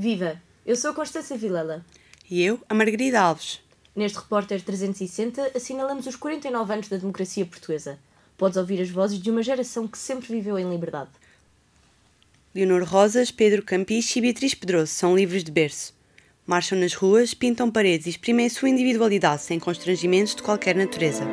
Viva! Eu sou a Constância Vilela. E eu, a Margarida Alves. Neste Repórter 360 assinalamos os 49 anos da democracia portuguesa. Podes ouvir as vozes de uma geração que sempre viveu em liberdade. Leonor Rosas, Pedro Campiche e Beatriz Pedroso são livres de berço. Marcham nas ruas, pintam paredes e exprimem a sua individualidade sem constrangimentos de qualquer natureza.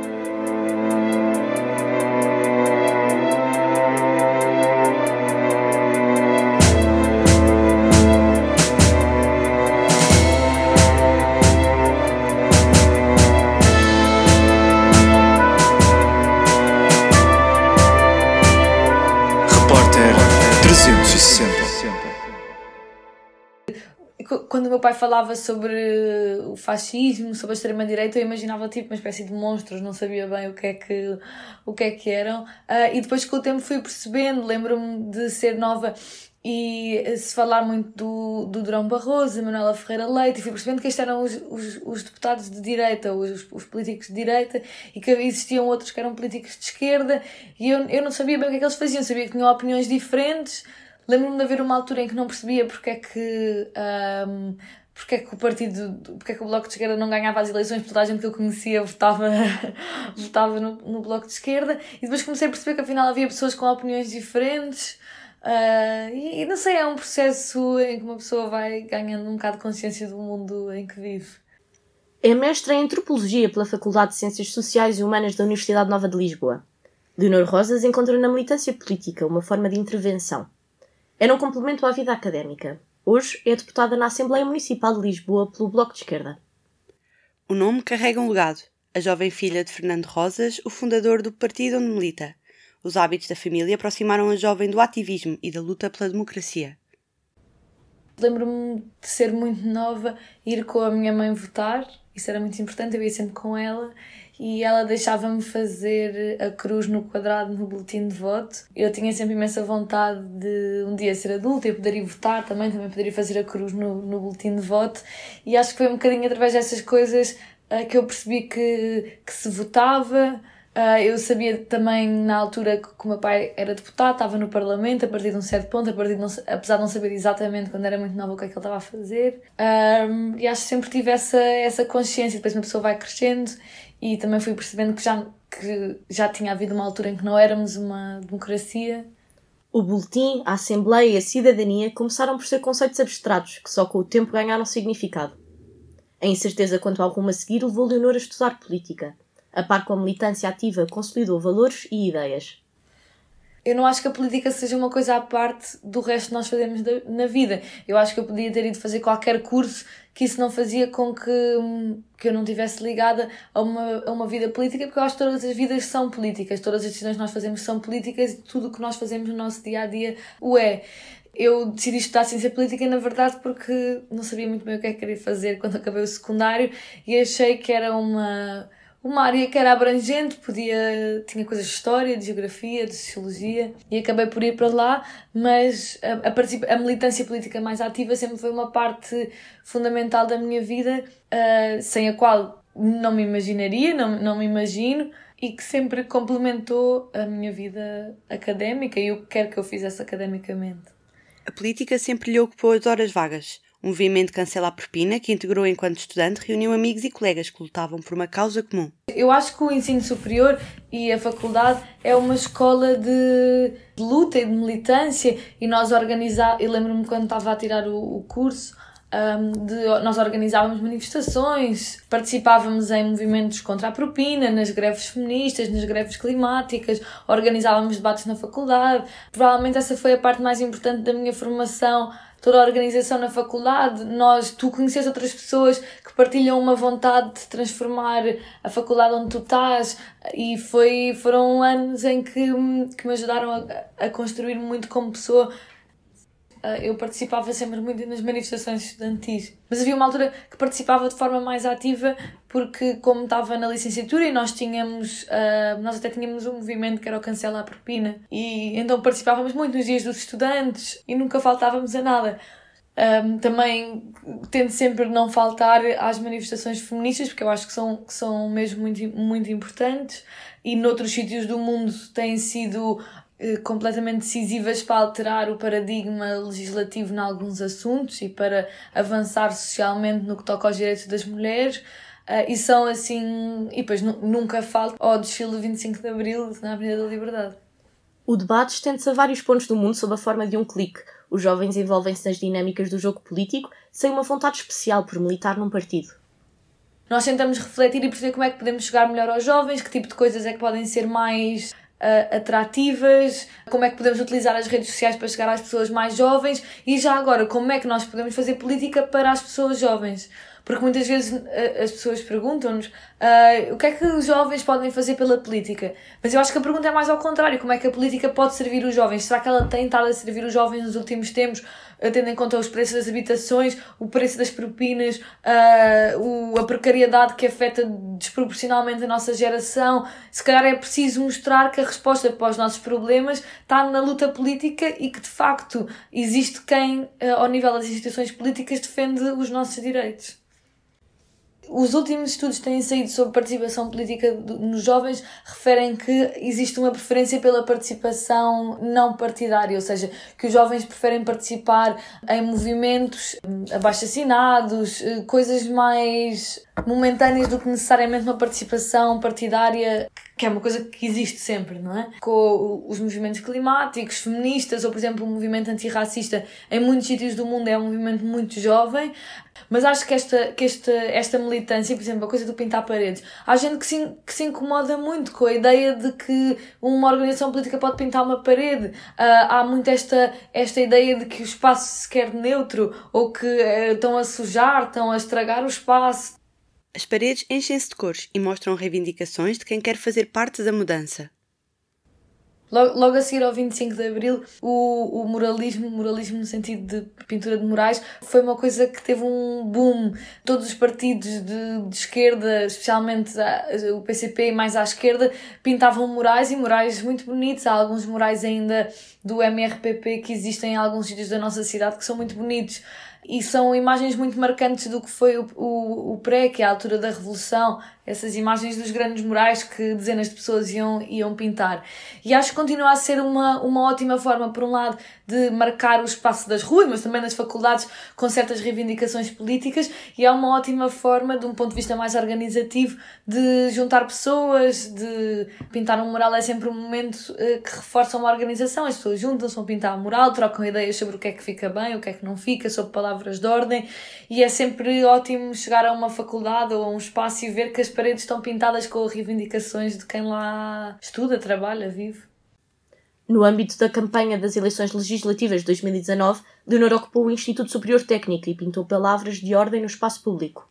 Pai falava sobre o fascismo, sobre a extrema-direita, eu imaginava tipo uma espécie de monstros, não sabia bem o que é que, o que, é que eram. Ah, e depois com o tempo fui percebendo, lembro-me de ser nova e se falar muito do, do Durão Barroso, Manuela Ferreira Leite, e fui percebendo que estes eram os, os, os deputados de direita, os, os políticos de direita, e que existiam outros que eram políticos de esquerda, e eu, eu não sabia bem o que é que eles faziam, sabia que tinham opiniões diferentes. Lembro-me de haver uma altura em que não percebia porque é que. Um, porque é que o partido, porque é que o Bloco de Esquerda não ganhava as eleições, porque toda a gente que eu conhecia votava, votava no, no Bloco de Esquerda, e depois comecei a perceber que afinal havia pessoas com opiniões diferentes, Uh, e, e, não sei, é um processo em que uma pessoa vai ganhando um bocado de consciência do mundo em que vive. É mestra em Antropologia pela Faculdade de Ciências Sociais e Humanas da Universidade Nova de Lisboa. Leonor Rosas encontra na militância política uma forma de intervenção. Era um complemento à vida académica. Hoje é deputada na Assembleia Municipal de Lisboa pelo Bloco de Esquerda. O nome carrega um legado. A jovem filha de Fernando Rosas, o fundador do partido onde milita. Os hábitos da família aproximaram a jovem do ativismo e da luta pela democracia. Lembro-me de ser muito nova, ir com a minha mãe votar, isso era muito importante, eu ia sempre com ela e ela deixava-me fazer a cruz no quadrado no boletim de voto. Eu tinha sempre imensa vontade de um dia ser adulta e poder ir votar também, também poder ir fazer a cruz no, no boletim de voto e acho que foi um bocadinho através dessas coisas uh, que eu percebi que, que se votava, Uh, eu sabia também na altura que, que o meu pai era deputado, estava no Parlamento a partir de um certo ponto, a partir de não, apesar de não saber exatamente quando era muito nova o que é que ele estava a fazer. Um, e acho que sempre tive essa, essa consciência. Depois uma pessoa vai crescendo e também fui percebendo que já, que já tinha havido uma altura em que não éramos uma democracia. O boletim, a Assembleia e a cidadania começaram por ser conceitos abstratos que só com o tempo ganharam significado. A incerteza quanto ao rumo a seguir levou Leonor a estudar política a par com a militância ativa, consolidou valores e ideias. Eu não acho que a política seja uma coisa à parte do resto que nós fazemos na vida. Eu acho que eu podia ter ido fazer qualquer curso que isso não fazia com que, que eu não estivesse ligada a uma, a uma vida política, porque eu acho que todas as vidas são políticas, todas as decisões que nós fazemos são políticas e tudo o que nós fazemos no nosso dia a dia o é. Eu decidi estudar ciência política, na verdade, porque não sabia muito bem o que é que queria fazer quando acabei o secundário e achei que era uma uma área que era abrangente, podia tinha coisas de história, de geografia, de sociologia e acabei por ir para lá, mas a, a, a militância política mais ativa sempre foi uma parte fundamental da minha vida, uh, sem a qual não me imaginaria, não, não me imagino e que sempre complementou a minha vida académica e o que quer que eu fizesse academicamente. A política sempre lhe ocupou as horas vagas. Um movimento Cancela a Propina, que integrou enquanto estudante, reuniu amigos e colegas que lutavam por uma causa comum. Eu acho que o ensino superior e a faculdade é uma escola de, de luta e de militância e nós organizávamos, eu lembro-me quando estava a tirar o, o curso, um, de, nós organizávamos manifestações, participávamos em movimentos contra a propina, nas greves feministas, nas greves climáticas, organizávamos debates na faculdade. Provavelmente essa foi a parte mais importante da minha formação toda a organização na faculdade, nós, tu conheces outras pessoas que partilham uma vontade de transformar a faculdade onde tu estás e foi, foram anos em que, que me ajudaram a, a construir muito como pessoa eu participava sempre muito nas manifestações estudantis. Mas havia uma altura que participava de forma mais ativa porque como estava na licenciatura e nós tínhamos, uh, nós até tínhamos um movimento que era o Cancela a Propina e então participávamos muito nos dias dos estudantes e nunca faltávamos a nada. Um, também tento sempre não faltar às manifestações feministas porque eu acho que são, que são mesmo muito, muito importantes e noutros sítios do mundo têm sido completamente decisivas para alterar o paradigma legislativo em alguns assuntos e para avançar socialmente no que toca aos direitos das mulheres. Uh, e são assim. E depois nunca falta ao desfile do 25 de Abril na Avenida da Liberdade. O debate estende-se a vários pontos do mundo sob a forma de um clique. Os jovens envolvem-se nas dinâmicas do jogo político sem uma vontade especial por militar num partido. Nós tentamos refletir e perceber como é que podemos chegar melhor aos jovens, que tipo de coisas é que podem ser mais uh, atrativas, como é que podemos utilizar as redes sociais para chegar às pessoas mais jovens e já agora como é que nós podemos fazer política para as pessoas jovens. Porque muitas vezes uh, as pessoas perguntam-nos uh, o que é que os jovens podem fazer pela política. Mas eu acho que a pergunta é mais ao contrário: como é que a política pode servir os jovens? Será que ela tem estado a servir os jovens nos últimos tempos, tendo em conta os preços das habitações, o preço das propinas, uh, o, a precariedade que afeta desproporcionalmente a nossa geração? Se calhar é preciso mostrar que a resposta para os nossos problemas está na luta política e que de facto existe quem, ao nível das instituições políticas, defende os nossos direitos. Os últimos estudos que têm saído sobre participação política nos jovens referem que existe uma preferência pela participação não partidária, ou seja, que os jovens preferem participar em movimentos hum, abaixo-assinados, eh, coisas mais momentâneas do que necessariamente uma participação partidária, que é uma coisa que existe sempre, não é? Com os movimentos climáticos, feministas, ou por exemplo o movimento antirracista, em muitos sítios do mundo é um movimento muito jovem, mas acho que esta, que esta, esta militância, por exemplo, a coisa do pintar paredes, há gente que se, que se incomoda muito com a ideia de que uma organização política pode pintar uma parede. Uh, há muito esta, esta ideia de que o espaço se quer neutro ou que uh, estão a sujar, estão a estragar o espaço. As paredes enchem-se de cores e mostram reivindicações de quem quer fazer parte da mudança. Logo, logo a seguir ao 25 de Abril, o, o muralismo, muralismo no sentido de pintura de murais, foi uma coisa que teve um boom. Todos os partidos de, de esquerda, especialmente a, o PCP mais à esquerda, pintavam murais e murais muito bonitos. Há alguns murais ainda do MRPP que existem em alguns sítios da nossa cidade que são muito bonitos e são imagens muito marcantes do que foi o, o, o pré, que é a altura da Revolução, essas imagens dos grandes murais que dezenas de pessoas iam, iam pintar. E acho que continua a ser uma, uma ótima forma, por um lado, de marcar o espaço das ruas, mas também das faculdades com certas reivindicações políticas, e é uma ótima forma, de um ponto de vista mais organizativo, de juntar pessoas, de pintar um mural. É sempre um momento uh, que reforça uma organização, as pessoas juntam-se, vão pintar um mural, trocam ideias sobre o que é que fica bem, o que é que não fica, sobre palavras de ordem, e é sempre ótimo chegar a uma faculdade ou a um espaço e ver que as paredes estão pintadas com reivindicações de quem lá estuda, trabalha, vive. No âmbito da campanha das eleições legislativas de 2019, Leonor ocupou o Instituto Superior Técnico e pintou palavras de ordem no espaço público.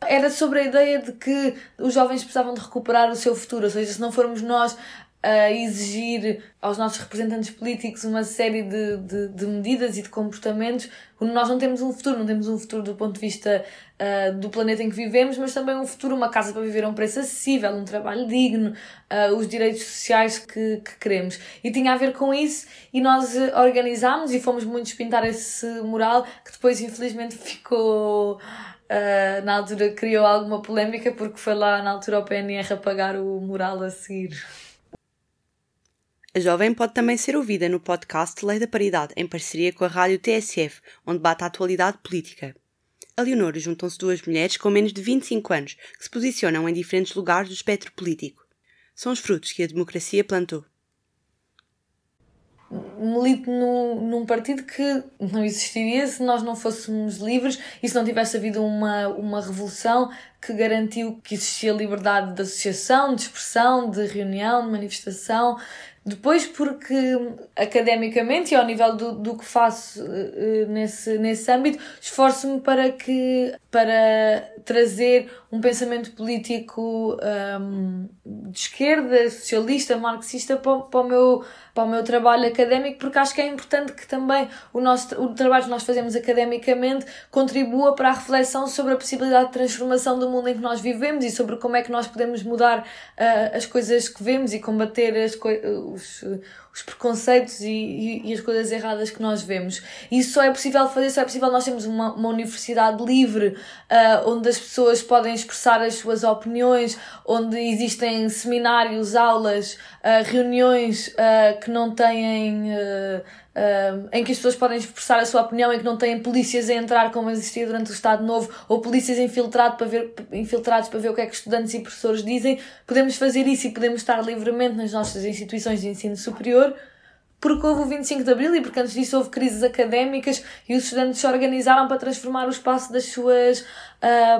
Era sobre a ideia de que os jovens precisavam de recuperar o seu futuro, ou seja, se não formos nós a exigir aos nossos representantes políticos uma série de, de, de, medidas e de comportamentos. Nós não temos um futuro, não temos um futuro do ponto de vista uh, do planeta em que vivemos, mas também um futuro, uma casa para viver a um preço acessível, um trabalho digno, uh, os direitos sociais que, que queremos. E tinha a ver com isso e nós organizámos e fomos muitos pintar esse mural que depois infelizmente ficou. Uh, na altura criou alguma polémica porque foi lá na altura o PNR apagar o mural a seguir. A jovem pode também ser ouvida no podcast Lei da Paridade, em parceria com a rádio TSF, onde bate a atualidade política. A Leonor juntam-se duas mulheres com menos de 25 anos, que se posicionam em diferentes lugares do espectro político. São os frutos que a democracia plantou. Milito num partido que não existiria se nós não fôssemos livres e se não tivesse havido uma, uma revolução que garantiu que existia liberdade de associação, de expressão, de reunião, de manifestação, depois, porque academicamente e ao nível do, do que faço uh, nesse, nesse âmbito, esforço-me para que para trazer um pensamento político um, de esquerda, socialista, marxista para, para, o meu, para o meu trabalho académico, porque acho que é importante que também o, nosso, o trabalho que nós fazemos academicamente contribua para a reflexão sobre a possibilidade de transformação do mundo em que nós vivemos e sobre como é que nós podemos mudar uh, as coisas que vemos e combater as, os preconceitos e, e, e, as coisas erradas que nós vemos. Isso só é possível fazer, só é possível nós termos uma, uma universidade livre, uh, onde as pessoas podem expressar as suas opiniões, onde existem seminários, aulas, uh, reuniões uh, que não têm Uh, em que as pessoas podem expressar a sua opinião, em que não têm polícias a entrar como existia durante o Estado Novo, ou polícias infiltrado para ver, infiltrados para ver o que é que estudantes e professores dizem, podemos fazer isso e podemos estar livremente nas nossas instituições de ensino superior, porque houve o 25 de Abril e porque antes disso houve crises académicas e os estudantes se organizaram para transformar o espaço das suas,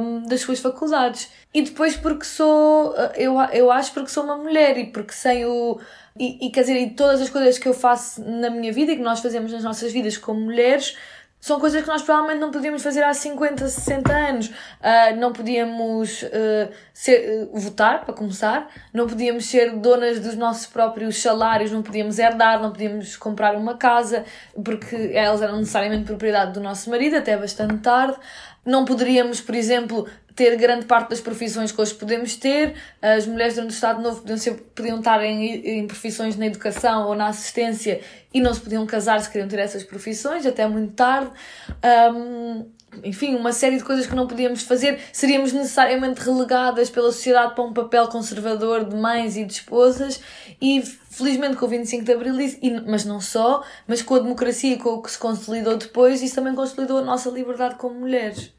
um, das suas faculdades. E depois porque sou, eu, eu acho porque sou uma mulher e porque sem o e, e quer dizer, e todas as coisas que eu faço na minha vida e que nós fazemos nas nossas vidas como mulheres são coisas que nós provavelmente não podíamos fazer há 50, 60 anos. Uh, não podíamos uh, ser, uh, votar, para começar, não podíamos ser donas dos nossos próprios salários, não podíamos herdar, não podíamos comprar uma casa, porque elas eram necessariamente propriedade do nosso marido, até bastante tarde. Não poderíamos, por exemplo, ter grande parte das profissões que hoje podemos ter. As mulheres durante o Estado Novo podiam, ser, podiam estar em, em profissões na educação ou na assistência e não se podiam casar se queriam ter essas profissões, até muito tarde. Um, enfim, uma série de coisas que não podíamos fazer. Seríamos necessariamente relegadas pela sociedade para um papel conservador de mães e de esposas. E felizmente com o 25 de Abril, e, mas não só, mas com a democracia e com o que se consolidou depois, isso também consolidou a nossa liberdade como mulheres.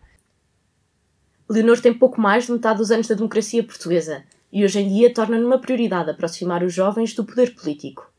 Leonor tem pouco mais de metade dos anos da democracia portuguesa e hoje em dia torna numa prioridade aproximar os jovens do poder político.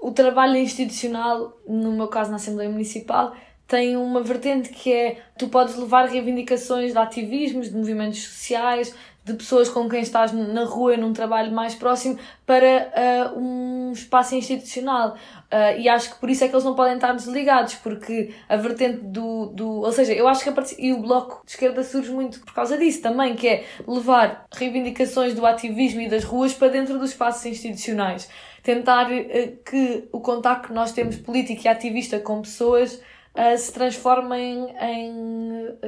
O trabalho institucional, no meu caso na Assembleia Municipal, tem uma vertente que é tu podes levar reivindicações de ativismos, de movimentos sociais, de pessoas com quem estás na rua num trabalho mais próximo para uh, um espaço institucional. Uh, e acho que por isso é que eles não podem estar desligados, porque a vertente do. do ou seja, eu acho que a e o Bloco de Esquerda surge muito por causa disso também, que é levar reivindicações do ativismo e das ruas para dentro dos espaços institucionais. Tentar uh, que o contacto que nós temos político e ativista com pessoas uh, se transformem em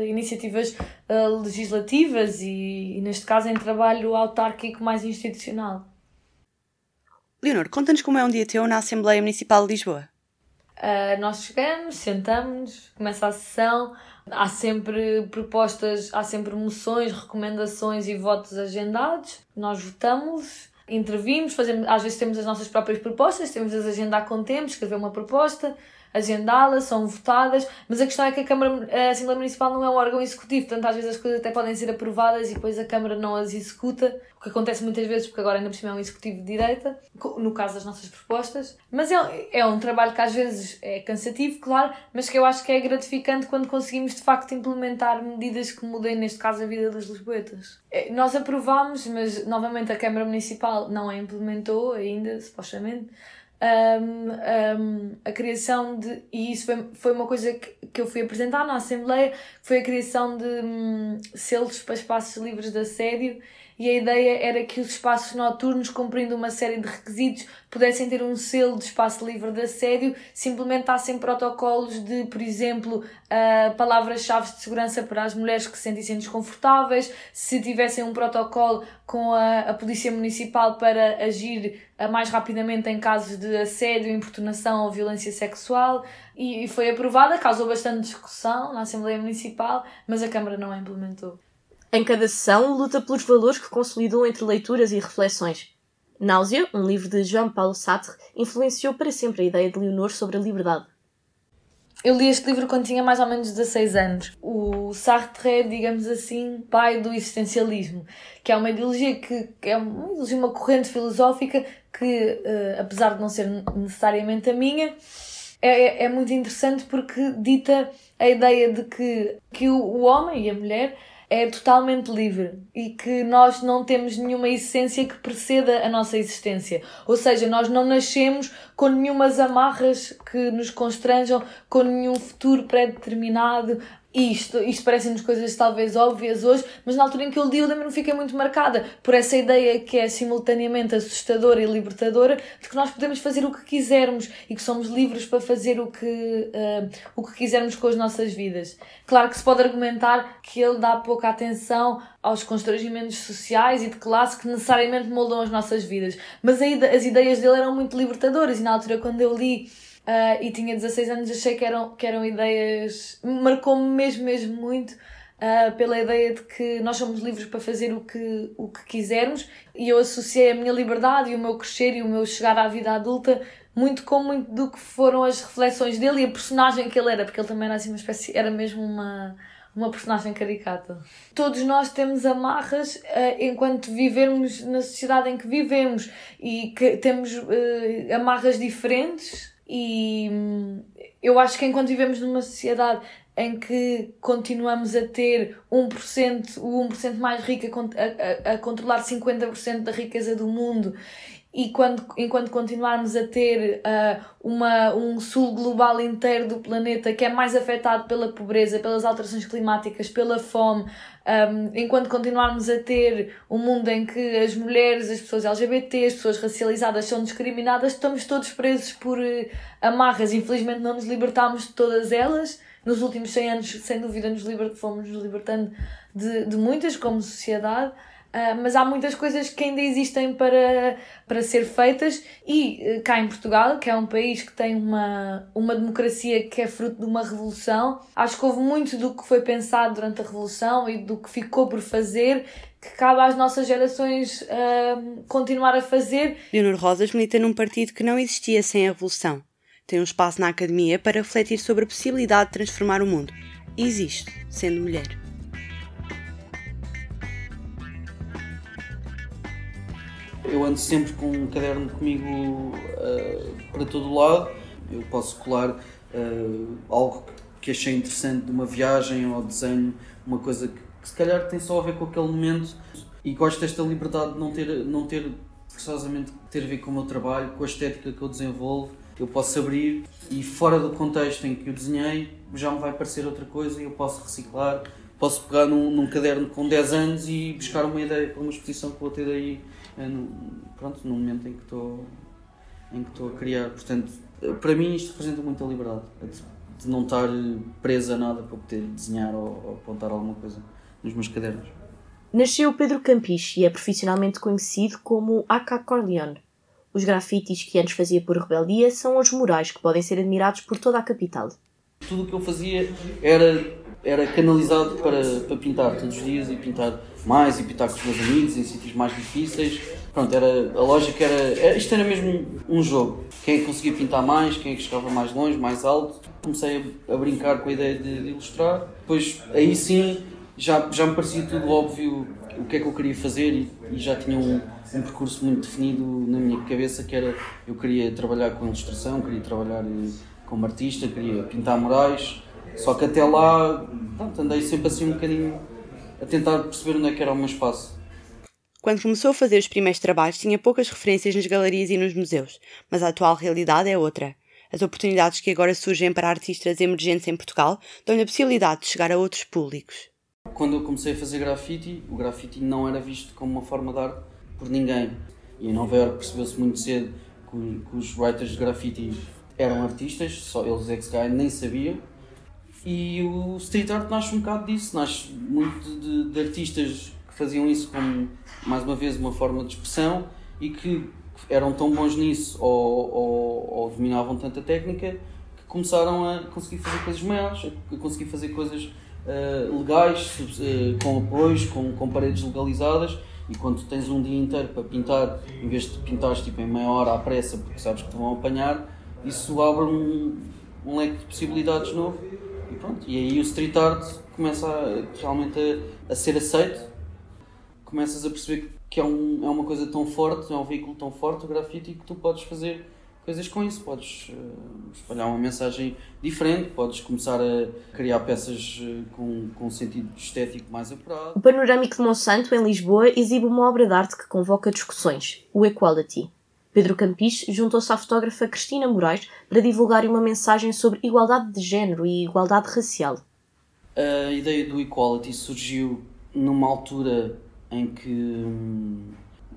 iniciativas uh, legislativas e, e, neste caso, em trabalho autárquico mais institucional. Leonor, conta-nos como é um dia teu na Assembleia Municipal de Lisboa. Uh, nós chegamos, sentamos, começa a sessão, há sempre propostas, há sempre moções, recomendações e votos agendados. Nós votamos, intervimos, fazemos, às vezes temos as nossas próprias propostas, temos as agendar com tempo, escrever uma proposta, agendá-las, são votadas, mas a questão é que a Câmara, a Assembleia Municipal não é um órgão executivo, portanto às vezes as coisas até podem ser aprovadas e depois a Câmara não as executa, o que acontece muitas vezes porque agora ainda por cima é um executivo de direita, no caso das nossas propostas, mas é, é um trabalho que às vezes é cansativo, claro, mas que eu acho que é gratificante quando conseguimos de facto implementar medidas que mudem, neste caso, a vida das lisboetas. É, nós aprovámos, mas novamente a Câmara Municipal não a implementou ainda, supostamente, um, um, a criação de. E isso foi, foi uma coisa que, que eu fui apresentar na Assembleia, foi a criação de um, selos para espaços livres de assédio e a ideia era que os espaços noturnos, cumprindo uma série de requisitos, pudessem ter um selo de espaço livre de assédio se implementassem protocolos de, por exemplo, uh, palavras-chave de segurança para as mulheres que se sentissem desconfortáveis, se tivessem um protocolo com a, a Polícia Municipal para agir uh, mais rapidamente em casos de assédio, importunação ou violência sexual. E, e foi aprovada, causou bastante discussão na Assembleia Municipal, mas a Câmara não a implementou. Em cada sessão, luta pelos valores que consolidou entre leituras e reflexões. Náusea, um livro de Jean Paulo Sartre, influenciou para sempre a ideia de Leonor sobre a liberdade. Eu li este livro quando tinha mais ou menos 16 anos. O Sartre é, digamos assim, pai do existencialismo, que é uma ideologia que é uma, ideologia, uma corrente filosófica que, uh, apesar de não ser necessariamente a minha, é, é muito interessante porque dita a ideia de que, que o, o homem e a mulher é totalmente livre e que nós não temos nenhuma essência que preceda a nossa existência. Ou seja, nós não nascemos com nenhumas amarras que nos constranjam, com nenhum futuro pré-determinado isto, isto parecem-nos coisas talvez óbvias hoje, mas na altura em que eu li eu lembro-me fiquei muito marcada por essa ideia que é simultaneamente assustadora e libertadora de que nós podemos fazer o que quisermos e que somos livres para fazer o que, uh, o que quisermos com as nossas vidas. Claro que se pode argumentar que ele dá pouca atenção aos constrangimentos sociais e de classe que necessariamente moldam as nossas vidas, mas as ideias dele eram muito libertadoras e na altura quando eu li uh, e tinha 16 anos, achei que eram, que eram ideias. marcou-me mesmo, mesmo muito. Uh, pela ideia de que nós somos livres para fazer o que, o que quisermos e eu associei a minha liberdade e o meu crescer e o meu chegar à vida adulta muito com muito do que foram as reflexões dele e a personagem que ele era, porque ele também era assim uma espécie, era mesmo uma, uma personagem caricata. Todos nós temos amarras uh, enquanto vivemos na sociedade em que vivemos e que temos amarras diferentes e hum, eu acho que enquanto vivemos numa sociedade em que continuamos a ter 1%, o 1% mais rico a, a, a controlar 50% da riqueza do mundo e quando, enquanto continuarmos a ter uh, uma, um sul global inteiro do planeta que é mais afetado pela pobreza, pelas alterações climáticas, pela fome, um, enquanto continuarmos a ter um mundo em que as mulheres, as pessoas LGBT, as pessoas racializadas são discriminadas, estamos todos presos por uh, amarras. Infelizmente não nos libertámos de todas elas. Nos últimos 100 anos, sem dúvida, nos libert fomos nos libertando de, de muitas como sociedade. Uh, mas há muitas coisas que ainda existem para, para ser feitas e uh, cá em Portugal, que é um país que tem uma, uma democracia que é fruto de uma revolução, acho que houve muito do que foi pensado durante a revolução e do que ficou por fazer que cabe às nossas gerações uh, continuar a fazer. Leonor Rosas milita num partido que não existia sem a revolução. Tem um espaço na academia para refletir sobre a possibilidade de transformar o mundo. Existe, sendo mulher. Eu ando sempre com um caderno comigo uh, para todo lado. Eu posso colar uh, algo que achei interessante de uma viagem ou desenho, uma coisa que, que, se calhar tem só a ver com aquele momento. E gosto desta liberdade de não ter, não ter forçosamente ter a ver com o meu trabalho, com a estética que eu desenvolvo. Eu posso abrir e fora do contexto em que eu desenhei já me vai parecer outra coisa e eu posso reciclar. Posso pegar num, num caderno com 10 anos e buscar uma ideia para uma exposição que vou ter aí é no, pronto, no momento em que estou em que estou a criar. Portanto, para mim isto representa muita liberdade, de, não estar presa a nada para poder desenhar ou, ou apontar alguma coisa nos meus cadernos. Nasceu Pedro Campis e é profissionalmente conhecido como AK Corleone. Os grafites que antes fazia por rebeldia são os murais que podem ser admirados por toda a capital. Tudo o que eu fazia era era canalizado para, para pintar todos os dias e pintar mais e pintar com os meus amigos em sítios mais difíceis. Pronto, era, a lógica era, era, Isto era mesmo um jogo. Quem é que conseguia pintar mais, quem é que chegava mais longe, mais alto. Comecei a, a brincar com a ideia de, de, ilustrar. Depois, aí sim, já, já me parecia tudo óbvio o que é que eu queria fazer e, e já tinha um, um percurso muito definido na minha cabeça que era eu queria trabalhar com ilustração, queria trabalhar eh, como artista, queria pintar murais só que até lá, pronto, andei sempre assim um bocadinho a tentar perceber onde é que era o meu espaço. Quando começou a fazer os primeiros trabalhos, tinha poucas referências nas galerias e nos museus, mas a atual realidade é outra. As oportunidades que agora surgem para artistas emergentes em Portugal dão-lhe a possibilidade de chegar a outros públicos. Quando eu comecei a fazer grafite, o grafite não era visto como uma forma de arte por ninguém. E em Nova Iorque percebeu-se muito cedo que, os writers de grafite eram artistas, só eles é que nem sabiam e o street art nasce um bocado disso, nasce muito de, de, artistas que faziam isso como, mais uma vez, uma forma de expressão e que eram tão bons nisso ou, ou, ou dominavam tanta técnica que começaram a conseguir fazer coisas maiores, a conseguir fazer coisas uh, legais, uh, com apoios, com, com paredes legalizadas. E quando tens um dia inteiro para pintar, em vez de pintares tipo, em meia hora à pressa porque sabes que te vão apanhar, isso abre um, um leque de possibilidades novo e pronto, e aí o street art começa a, realmente a, a, ser aceito. Começas a perceber que é, um, é uma coisa tão forte, é um veículo tão forte, o grafite, que tu podes fazer coisas com isso. Podes uh, espalhar uma mensagem diferente, podes começar a criar peças uh, com, com um sentido estético mais apurado. O Panorâmico de Monsanto, em Lisboa, exibe uma obra de arte que convoca discussões, o Equality. Pedro Campis juntou-se à fotógrafa Cristina Moraes para divulgar uma mensagem sobre igualdade de género e igualdade racial. A ideia do equality surgiu numa altura em que hum,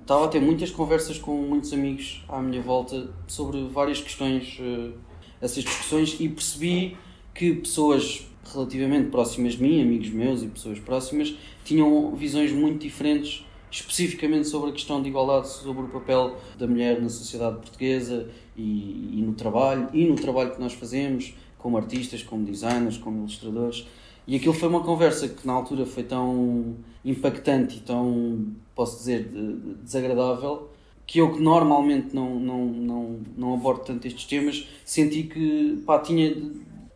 estava a ter muitas conversas com muitos amigos à minha volta sobre várias questões, uh, essas discussões, e percebi que pessoas relativamente próximas de mim, amigos meus e pessoas próximas, tinham visões muito diferentes especificamente sobre a questão de igualdade, sobre o papel da mulher na sociedade portuguesa e, e, no trabalho, e no trabalho que nós fazemos como artistas, como designers, como ilustradores. E aquilo foi uma conversa que na altura foi tão impactante e tão, posso dizer, de, de, desagradável, que eu que normalmente não, não, não, não abordo tanto estes temas, senti que pá, tinha,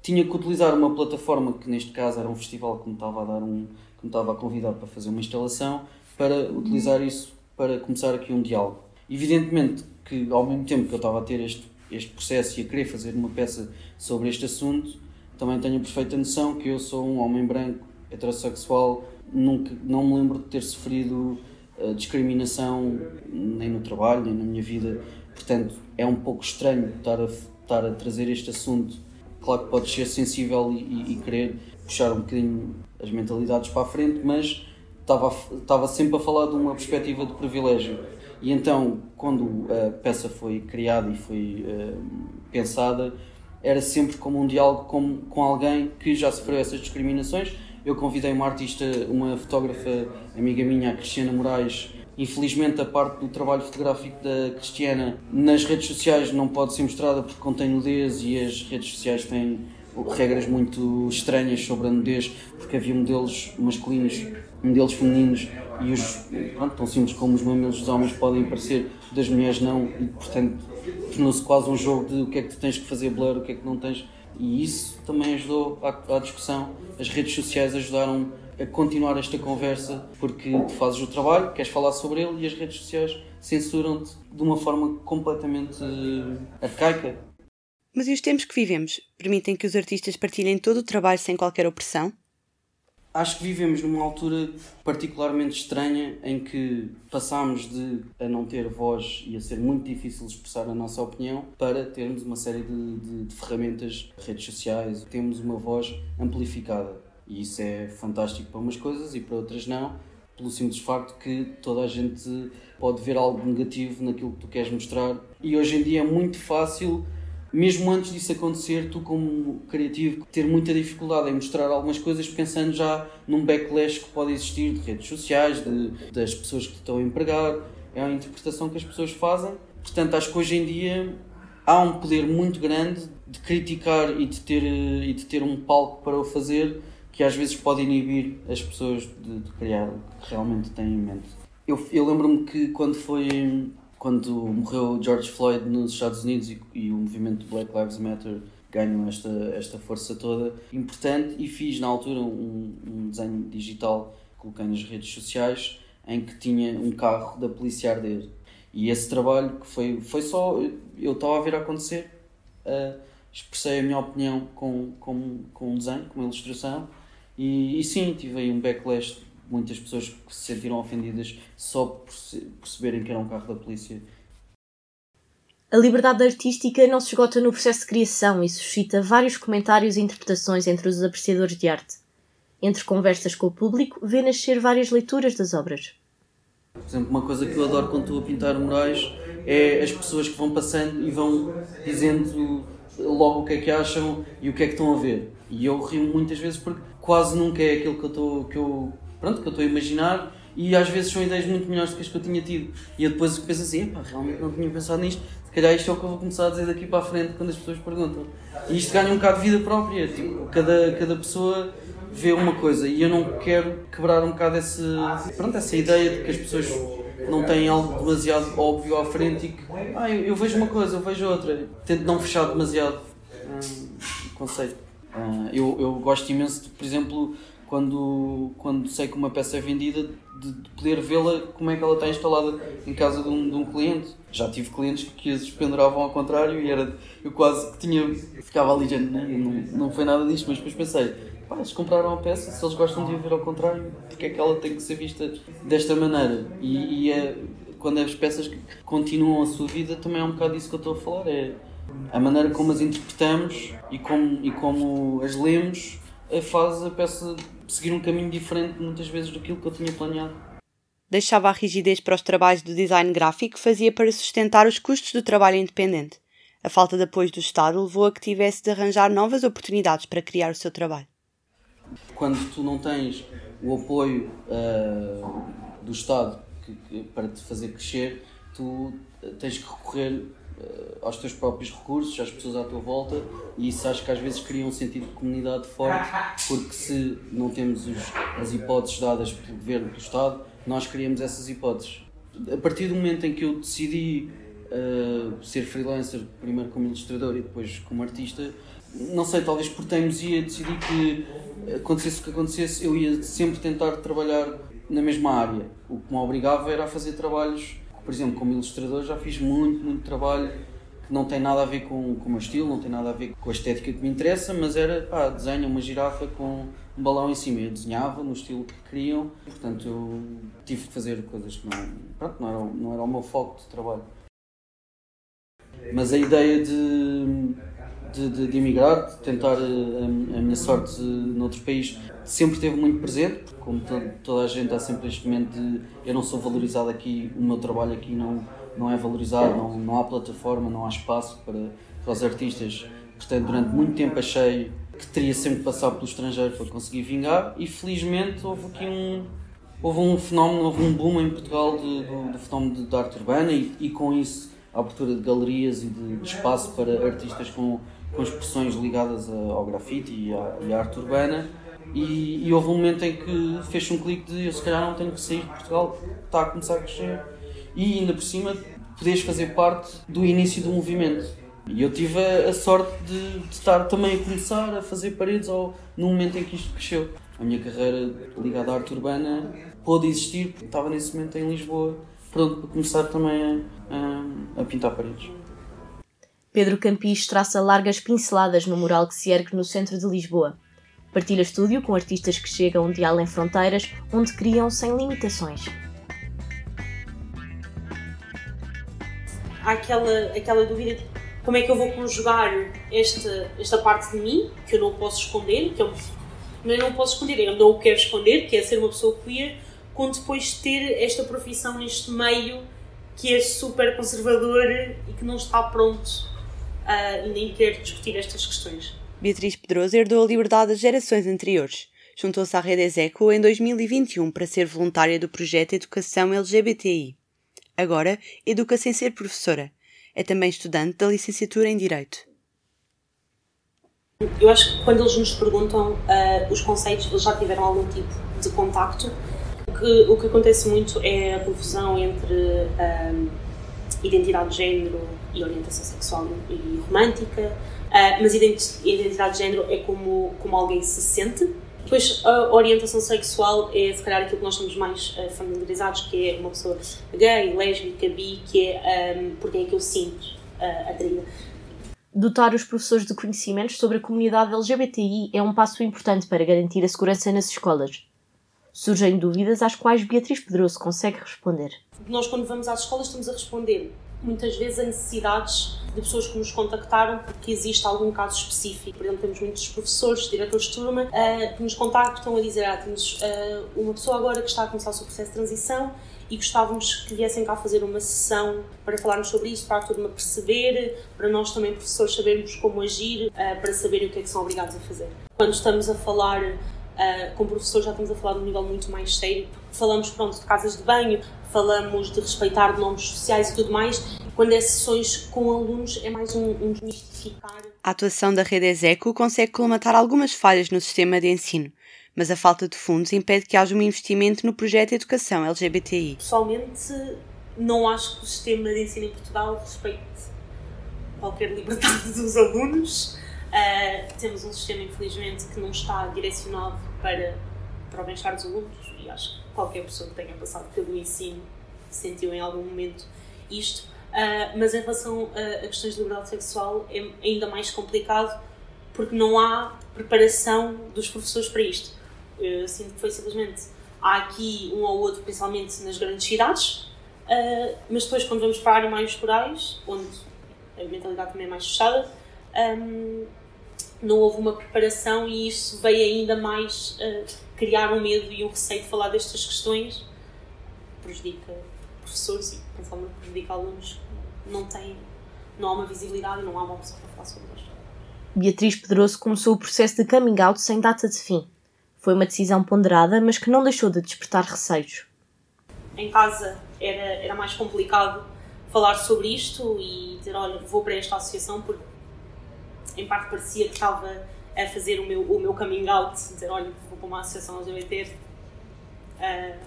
tinha que utilizar uma plataforma, que neste caso era um festival que me estava a dar um que me estava a convidar para fazer uma instalação, para utilizar isso para começar aqui um diálogo. Evidentemente que ao mesmo tempo que eu estava a ter este, este processo e a querer fazer uma peça sobre este assunto, também tenho a perfeita noção que eu sou um homem branco, heterossexual, nunca, não me lembro de ter sofrido uh, discriminação nem no trabalho, nem na minha vida, portanto é um pouco estranho estar a, estar a trazer este assunto. Claro que podes ser sensível e, e, e querer puxar um bocadinho as mentalidades para a frente, mas estava, estava sempre a falar de uma perspectiva de privilégio. E então, quando a peça foi criada e foi uh, pensada, era sempre como um diálogo com, com alguém que já sofreu essas discriminações. Eu convidei uma artista, uma fotógrafa amiga minha, a Cristiana Moraes. Infelizmente, a parte do trabalho fotográfico da Cristiana nas redes sociais não pode ser mostrada porque contém nudez e as redes sociais têm regras muito estranhas sobre a nudez, porque havia modelos masculinos, modelos femininos e os pronto, tão simples como os mamilos dos homens podem parecer, das mulheres não, e portanto tornou-se quase um jogo de o que é que tu tens que fazer blur, o que é que não tens, e isso também ajudou à, à discussão. As redes sociais ajudaram a continuar esta conversa porque tu fazes o trabalho, queres falar sobre ele e as redes sociais censuram-te de uma forma completamente arcaica. Mas e os tempos que vivemos permitem que os artistas partilhem todo o trabalho sem qualquer opressão? Acho que vivemos numa altura particularmente estranha em que passámos de a não ter voz e a ser muito difícil expressar a nossa opinião para termos uma série de, de, de ferramentas, redes sociais, temos uma voz amplificada. E isso é fantástico para umas coisas e para outras não, pelo simples facto que toda a gente pode ver algo negativo naquilo que tu queres mostrar. E hoje em dia é muito fácil mesmo antes disso acontecer, tu, como criativo, ter muita dificuldade em mostrar algumas coisas, pensando já num backlash que pode existir de redes sociais, de, das pessoas que te estão a empregar. É uma interpretação que as pessoas fazem. Portanto, acho que hoje em dia há um poder muito grande de criticar e de ter, e de ter um palco para o fazer que às vezes pode inibir as pessoas de, de criar o que realmente têm em mente. Eu, eu lembro-me que quando foi quando morreu George Floyd nos Estados Unidos e, e o movimento Black Lives Matter ganhou esta, esta força toda importante e fiz na altura um, um desenho digital coloquei nas redes sociais em que tinha um carro da polícia arder. E esse trabalho que foi, foi só eu estava a ver acontecer uh, expressei a minha opinião com, com, com um desenho, com uma ilustração e, e sim, tive aí um backlash muitas pessoas que se sentiram ofendidas só por perceberem que era um carro da polícia. A liberdade artística não se esgota no processo de criação e suscita vários comentários e interpretações entre os apreciadores de arte. Entre conversas com o público, vê nascer várias leituras das obras. Por exemplo, uma coisa que eu adoro quando estou a pintar murais é as pessoas que vão passando e vão dizendo logo o que é que acham e o que é que estão a ver. E eu rio muitas vezes porque quase nunca é aquilo que eu, estou, que eu pronto, que eu estou a imaginar e às vezes são ideias muito melhores do que as que eu tinha tido. E eu depois penso assim, pá, realmente não tinha pensado nisto, se calhar isto é o que eu vou começar a dizer daqui para a frente quando as pessoas perguntam. E isto ganha um bocado de vida própria, tipo, cada, cada pessoa vê uma coisa e eu não quero quebrar um bocado esse, pronto, essa ideia de que as pessoas não têm algo demasiado óbvio à frente e que ah, eu, eu vejo uma coisa, eu vejo outra. Tento não fechar demasiado hum, o conceito. Uh, eu, eu gosto imenso de, por exemplo, quando, quando sei que uma peça é vendida, de, de poder vê-la como é que ela está instalada em casa de um, de um cliente. Já tive clientes que as penduravam ao contrário e era, eu quase que tinha, ficava ali, gente, não, não foi nada disto, mas depois pensei, pá, eles compraram a peça, se eles gostam de a ver ao contrário, porque é que ela tem que ser vista desta maneira? E, e é, quando as peças continuam a sua vida, também é um bocado disso que eu estou a falar, é a maneira como as interpretamos e como, e como as lemos fase a peça seguir um caminho diferente muitas vezes do que eu tinha planeado. Deixava a rigidez para os trabalhos do design gráfico fazia para sustentar os custos do trabalho independente. A falta de apoio do Estado levou a que tivesse de arranjar novas oportunidades para criar o seu trabalho. Quando tu não tens o apoio uh, do Estado que, que, para te fazer crescer, tu tens que recorrer aos teus próprios recursos, às pessoas à tua volta, e isso acho que às vezes cria um sentido de comunidade forte, porque se não temos os, as hipóteses dadas pelo governo, pelo Estado, nós criamos essas hipóteses. A partir do momento em que eu decidi uh, ser freelancer, primeiro como ilustrador e depois como artista, não sei, talvez por teimosia decidi que acontecesse o que acontecesse, eu ia sempre tentar trabalhar na mesma área. O que me obrigava era a fazer trabalhos, por exemplo, como ilustrador já fiz muito, muito trabalho que não tem nada a ver com, com o meu estilo, não tem nada a ver com a estética que me interessa, mas era, pá, desenho uma girafa com um balão em cima. Eu desenhava no estilo que queriam, portanto eu tive que fazer coisas que não, pronto, não, era, não era o meu foco de trabalho. Mas a ideia de, de, de, de emigrar, de tentar a, a, minha sorte noutro país, sempre esteve muito presente, como toda a gente há sempre este momento de eu não sou valorizado aqui, o meu trabalho aqui não, não é valorizado, não, não há plataforma, não há espaço para, para os artistas. Portanto, durante muito tempo achei que teria sempre que passar pelo estrangeiro para conseguir vingar e felizmente houve aqui um, houve um fenómeno, houve um boom em Portugal do, do fenómeno de, arte urbana e, e, com isso a abertura de galerias e de, de espaço para artistas com, com expressões ligadas ao grafite e à, à arte urbana. E, e, houve um momento em que fez um clique de eu se calhar não tenho que sair de Portugal, está a começar a crescer. E ainda por cima, podes fazer parte do início do movimento. E eu tive a, a sorte de, de, estar também a começar a fazer paredes ao, no momento em que isto cresceu. A minha carreira ligada à arte urbana pôde existir porque estava nesse momento em Lisboa pronto para começar também a, a, a pintar paredes. Pedro Campis traça largas pinceladas no mural que se ergue no centro de Lisboa. Partilha estúdio com artistas que chegam de além fronteiras, onde criam sem limitações. Há aquela, aquela dúvida de como é que eu vou conjugar esta, esta parte de mim, que eu não posso esconder, que eu, eu não posso esconder, eu não o quero esconder, que é ser uma pessoa queer, com depois ter esta profissão neste meio que é super conservador e que não está pronto uh, nem quer discutir estas questões. Beatriz Pedroso herdou a liberdade das gerações anteriores. Juntou-se à Rede Execo em 2021 para ser voluntária do projeto Educação LGBTI. Agora, educa sem ser professora. É também estudante da licenciatura em Direito. Eu acho que quando eles nos perguntam uh, os conceitos, eles já tiveram algum tipo de contacto que, o que acontece muito é a confusão entre um, identidade de género e orientação sexual e romântica, uh, mas identidade de género é como, como alguém se sente. Depois, a orientação sexual é, se calhar, aquilo que nós estamos mais uh, familiarizados, que é uma pessoa gay, lésbica, bi, que é um, porque é que eu sinto uh, atraída. Dotar os professores de conhecimentos sobre a comunidade LGBTI é um passo importante para garantir a segurança nas escolas surgem dúvidas às quais Beatriz Pedroso consegue responder. Nós, quando vamos às escolas, estamos a responder muitas vezes a necessidades de pessoas que nos contactaram porque existe algum caso específico. Por exemplo, temos muitos professores, diretores de turma, uh, que nos contactam a dizer: ah, temos uh, uma pessoa agora que está a começar o seu processo de transição e gostávamos que viessem cá fazer uma sessão para falarmos sobre isso, para a turma perceber, para nós também, professores, sabermos como agir, uh, para saberem o que é que são obrigados a fazer. Quando estamos a falar Uh, com professores já estamos a falar de um nível muito mais sério. Falamos pronto, de casas de banho, falamos de respeitar nomes sociais e tudo mais. Quando é sessões com alunos é mais um, um desmistificar. A atuação da rede Execo consegue colmatar algumas falhas no sistema de ensino, mas a falta de fundos impede que haja um investimento no projeto educação LGBTI. Pessoalmente, não acho que o sistema de ensino em Portugal respeite qualquer liberdade dos alunos Uh, temos um sistema, infelizmente, que não está direcionado para, para o bem-estar dos alunos e acho que qualquer pessoa que tenha passado pelo ensino sentiu em algum momento isto. Uh, mas em relação a, a, questões de liberdade sexual é ainda mais complicado porque não há preparação dos professores para isto. Eu sinto que foi simplesmente há aqui um ou outro, principalmente nas grandes cidades, uh, mas depois quando vamos para áreas mais rurais, onde a mentalidade também é mais fechada, um, não houve uma preparação e isso veio ainda mais uh, criar um medo e um receio de falar destas questões. Prejudica professores e, principalmente, prejudica alunos que não têm, não há uma visibilidade e não há uma pessoa para falar sobre isto. Beatriz Pedroso começou o processo de coming out sem data de fim. Foi uma decisão ponderada, mas que não deixou de despertar receios. Em casa era, era mais complicado falar sobre isto e dizer, olha, vou para esta associação porque em parte parecia que estava a fazer o meu, o meu coming out, dizer, olha, vou para uma associação LGBT, uh, ah,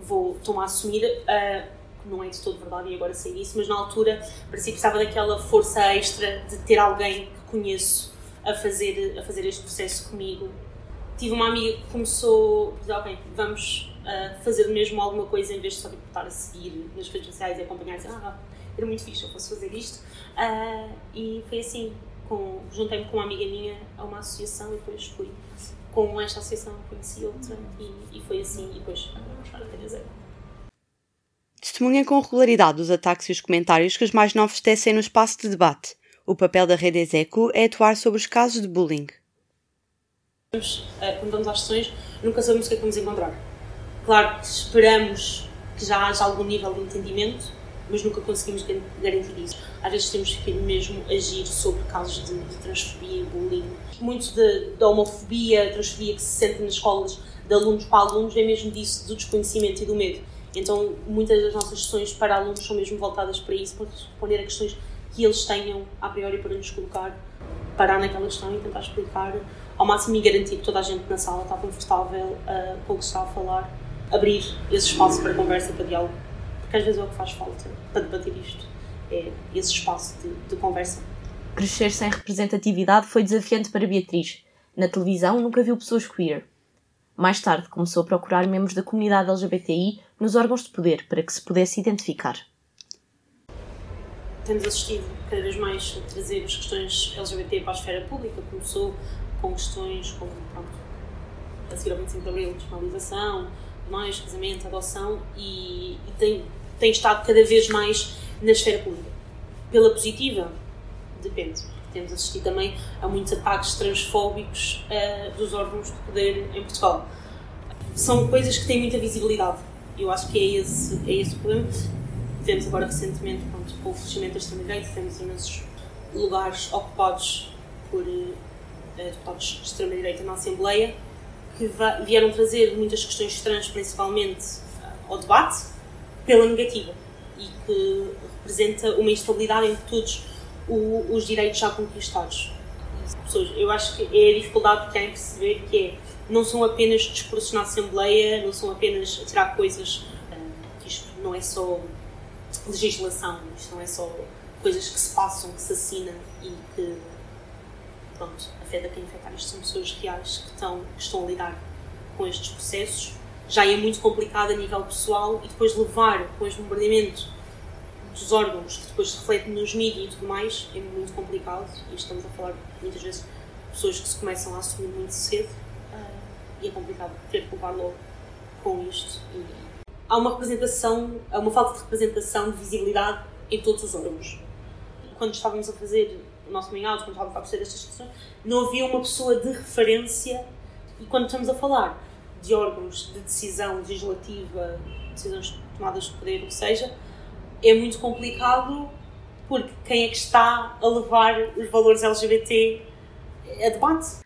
vou, estou-me a assumir, uh, não é de todo verdade e agora sei disso, mas na altura parecia que precisava daquela força extra de ter alguém que conheço a fazer, a fazer este processo comigo. Tive uma amiga que começou a dizer, ok, vamos uh, fazer mesmo alguma coisa em vez de só tipo, estar a seguir nas redes sociais e acompanhar dizer, ah, era muito fixe, eu posso fazer isto. Uh, e foi assim, juntei-me com uma amiga minha a uma associação e depois fui com esta associação conheci outra e, e foi assim e depois vamos para a. Testemunha com regularidade os ataques e os comentários que os mais novos tecem no espaço de debate. O papel da Rede Execo é atuar sobre os casos de bullying. Quando vamos às sessões, nunca sabemos o que é que vamos encontrar. Claro que esperamos que já haja algum nível de entendimento, mas nunca conseguimos garantir isso. Às vezes temos que mesmo agir sobre casos de, de transfobia e bullying. Muito da homofobia, transfobia que se sente nas escolas de alunos para alunos é mesmo disso, do desconhecimento e do medo. Então, muitas das nossas sessões para alunos são mesmo voltadas para isso, para responder a questões que eles tenham a priori para nos colocar, parar naquela questão e tentar explicar ao máximo e garantir que toda a gente na sala está confortável uh, com o que está a falar, abrir esse espaço para conversa, para diálogo porque às vezes é o que faz falta para debater isto, é esse espaço de, de conversa. Crescer sem representatividade foi desafiante para Beatriz. Na televisão nunca viu pessoas queer. Mais tarde começou a procurar membros da comunidade LGBTI nos órgãos de poder para que se pudesse identificar. Temos assistido cada vez mais a trazer as questões LGBT para a esfera pública. Começou com questões como, pronto, a seguir ao 25 de Abril, despenalização, mais, casamento, adoção e, e tem tem estado cada vez mais na esfera pública. Pela positiva, depende. Temos assistido também a muitos ataques transfóbicos uh, dos órgãos de poder em Portugal. São coisas que têm muita visibilidade. Eu acho que é esse, é esse o problema. Tivemos agora recentemente, pronto, com o fechamento da extrema-direita, temos imensos lugares ocupados por uh, deputados de extrema-direita na Assembleia que vieram trazer muitas questões trans, principalmente uh, ao debate, pela negativa e que representa uma instabilidade em todos os direitos já conquistados. Eu acho que é a dificuldade que têm perceber que é não são apenas discursos na Assembleia, não são apenas tirar coisas, eh, isto não é só legislação, isto não é só coisas que se passam, que se assinam e que pronto, afeta quem afetar. Isto são pessoas reais que estão, que estão a lidar com estes processos já é muito complicado a nível pessoal e depois levar com este bombardeamento dos órgãos que depois se reflete nos mídias e tudo mais é muito complicado. E estamos a falar muitas vezes de pessoas que se começam a assumir muito cedo. E é complicado ter que logo com isto. E há uma representação, há uma falta de representação de visibilidade em todos os órgãos. Quando estávamos a fazer o nosso main quando estávamos a fazer estas questões não havia uma pessoa de referência. E quando estamos a falar de órgãos de decisão legislativa, decisões tomadas de poder, o que seja, é muito complicado porque quem é que está a levar os valores LGBT a debate?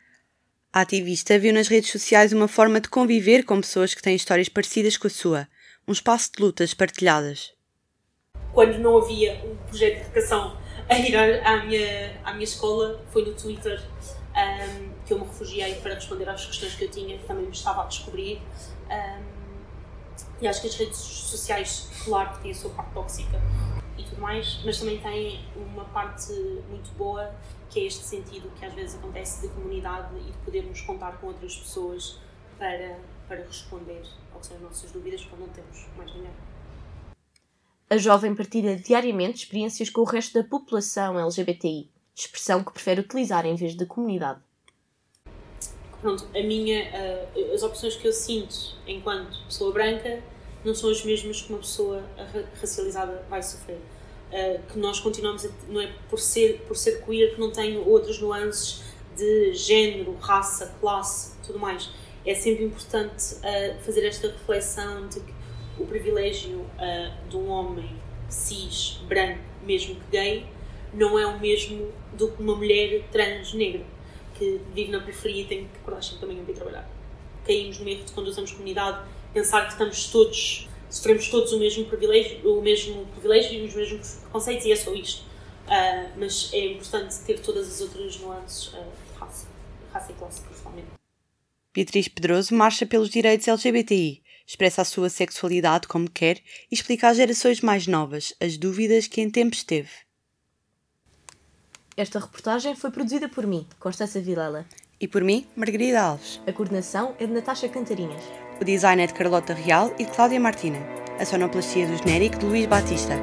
A ativista viu nas redes sociais uma forma de conviver com pessoas que têm histórias parecidas com a sua, um espaço de lutas partilhadas. Quando não havia um projeto de educação a ir à minha, à minha escola, foi no Twitter um, que eu me refugiei para responder às questões que eu tinha, que também me estava a descobrir. Um, e acho que as redes sociais, claro que têm a sua parte tóxica e tudo mais, mas também têm uma parte muito boa, que é este sentido que às vezes acontece de comunidade e de podermos contar com outras pessoas para, para responder ao que são as nossas dúvidas quando não temos mais ninguém. A jovem partilha diariamente experiências com o resto da população LGBTI expressão que prefere utilizar em vez de comunidade. Pronto, a minha, uh, as opções que eu sinto enquanto pessoa branca não são as mesmas que uma pessoa racializada vai sofrer. uh, que nós continuamos a, não é por ser por ser queer que não tem outras nuances de género, raça, classe, tudo mais. É sempre importante uh, fazer esta reflexão de que o privilégio uh, de um homem cis, branco, mesmo que gay, não é o mesmo do que uma mulher trans negra que vive na periferia e tem que acordar sempre também para ir trabalhar. Caímos no erro de quando usamos comunidade pensar que estamos todos, sofremos todos o mesmo privilégio, o mesmo privilégio e os mesmos preconceitos e é só isto. Uh, mas é importante ter todas as outras nuances uh, de raça, raça e classe principalmente. Beatriz Pedroso marcha pelos direitos LGBTI, expressa a sua sexualidade como quer e explica às gerações mais novas as dúvidas que em tempos teve. Esta reportagem foi produzida por mim, Constança Vilela. E por mim, Margarida Alves. A coordenação é de Natasha Cantarinhas. O design é de Carlota Real e de Cláudia Martina. A sonoplastia do genérico de Luís Batista.